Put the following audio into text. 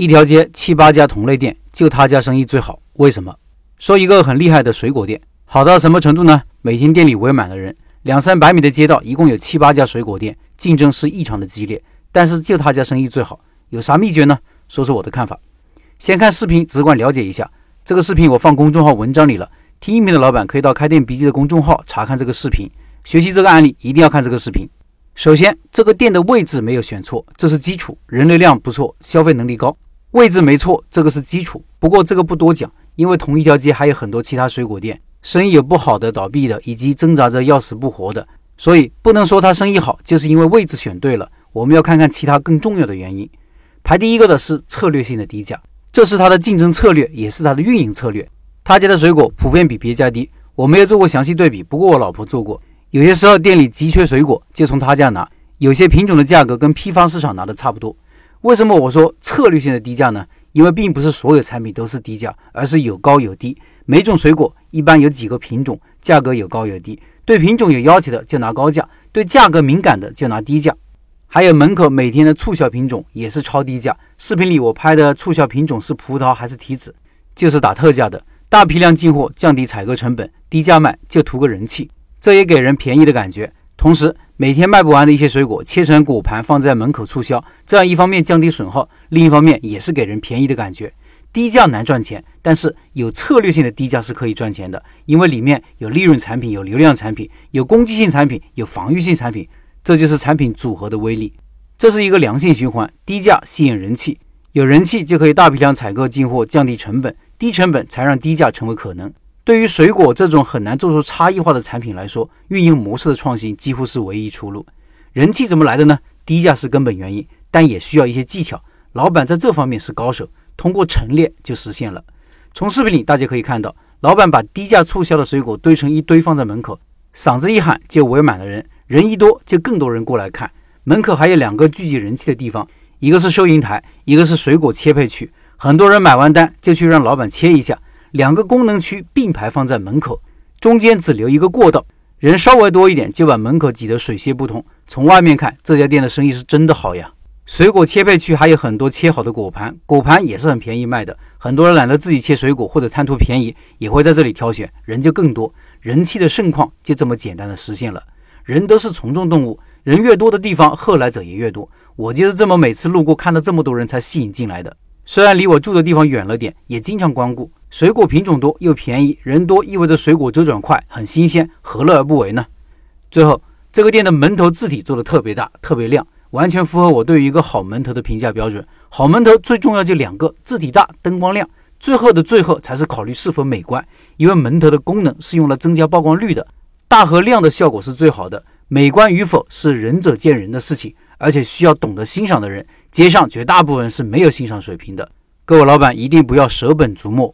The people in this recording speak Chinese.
一条街七八家同类店，就他家生意最好，为什么？说一个很厉害的水果店，好到什么程度呢？每天店里围满了人，两三百米的街道，一共有七八家水果店，竞争是异常的激烈，但是就他家生意最好，有啥秘诀呢？说说我的看法。先看视频，直观了解一下。这个视频我放公众号文章里了，听音频的老板可以到开店笔记的公众号查看这个视频，学习这个案例一定要看这个视频。首先，这个店的位置没有选错，这是基础，人流量不错，消费能力高。位置没错，这个是基础。不过这个不多讲，因为同一条街还有很多其他水果店，生意有不好的、倒闭的，以及挣扎着要死不活的，所以不能说他生意好就是因为位置选对了。我们要看看其他更重要的原因。排第一个的是策略性的低价，这是他的竞争策略，也是他的运营策略。他家的水果普遍比别家低，我没有做过详细对比，不过我老婆做过。有些时候店里急缺水果，就从他家拿，有些品种的价格跟批发市场拿的差不多。为什么我说策略性的低价呢？因为并不是所有产品都是低价，而是有高有低。每种水果一般有几个品种，价格有高有低。对品种有要求的就拿高价，对价格敏感的就拿低价。还有门口每天的促销品种也是超低价。视频里我拍的促销品种是葡萄还是提子，就是打特价的。大批量进货，降低采购成本，低价卖就图个人气，这也给人便宜的感觉。同时，每天卖不完的一些水果切成果盘放在门口促销，这样一方面降低损耗，另一方面也是给人便宜的感觉。低价难赚钱，但是有策略性的低价是可以赚钱的，因为里面有利润产品、有流量产品、有攻击性产品、有防御性产品，这就是产品组合的威力。这是一个良性循环，低价吸引人气，有人气就可以大批量采购进货，降低成本，低成本才让低价成为可能。对于水果这种很难做出差异化的产品来说，运营模式的创新几乎是唯一出路。人气怎么来的呢？低价是根本原因，但也需要一些技巧。老板在这方面是高手，通过陈列就实现了。从视频里大家可以看到，老板把低价促销的水果堆成一堆放在门口，嗓子一喊就围满了人，人一多就更多人过来看。门口还有两个聚集人气的地方，一个是收银台，一个是水果切配区。很多人买完单就去让老板切一下。两个功能区并排放在门口，中间只留一个过道，人稍微多一点就把门口挤得水泄不通。从外面看，这家店的生意是真的好呀。水果切配区还有很多切好的果盘，果盘也是很便宜卖的。很多人懒得自己切水果或者贪图便宜，也会在这里挑选，人就更多，人气的盛况就这么简单的实现了。人都是从众动物，人越多的地方，后来者也越多。我就是这么每次路过看到这么多人才吸引进来的。虽然离我住的地方远了点，也经常光顾。水果品种多又便宜，人多意味着水果周转快，很新鲜，何乐而不为呢？最后，这个店的门头字体做的特别大，特别亮，完全符合我对于一个好门头的评价标准。好门头最重要就两个：字体大，灯光亮。最后的最后才是考虑是否美观，因为门头的功能是用来增加曝光率的，大和亮的效果是最好的。美观与否是仁者见仁的事情，而且需要懂得欣赏的人。街上绝大部分是没有欣赏水平的。各位老板一定不要舍本逐末。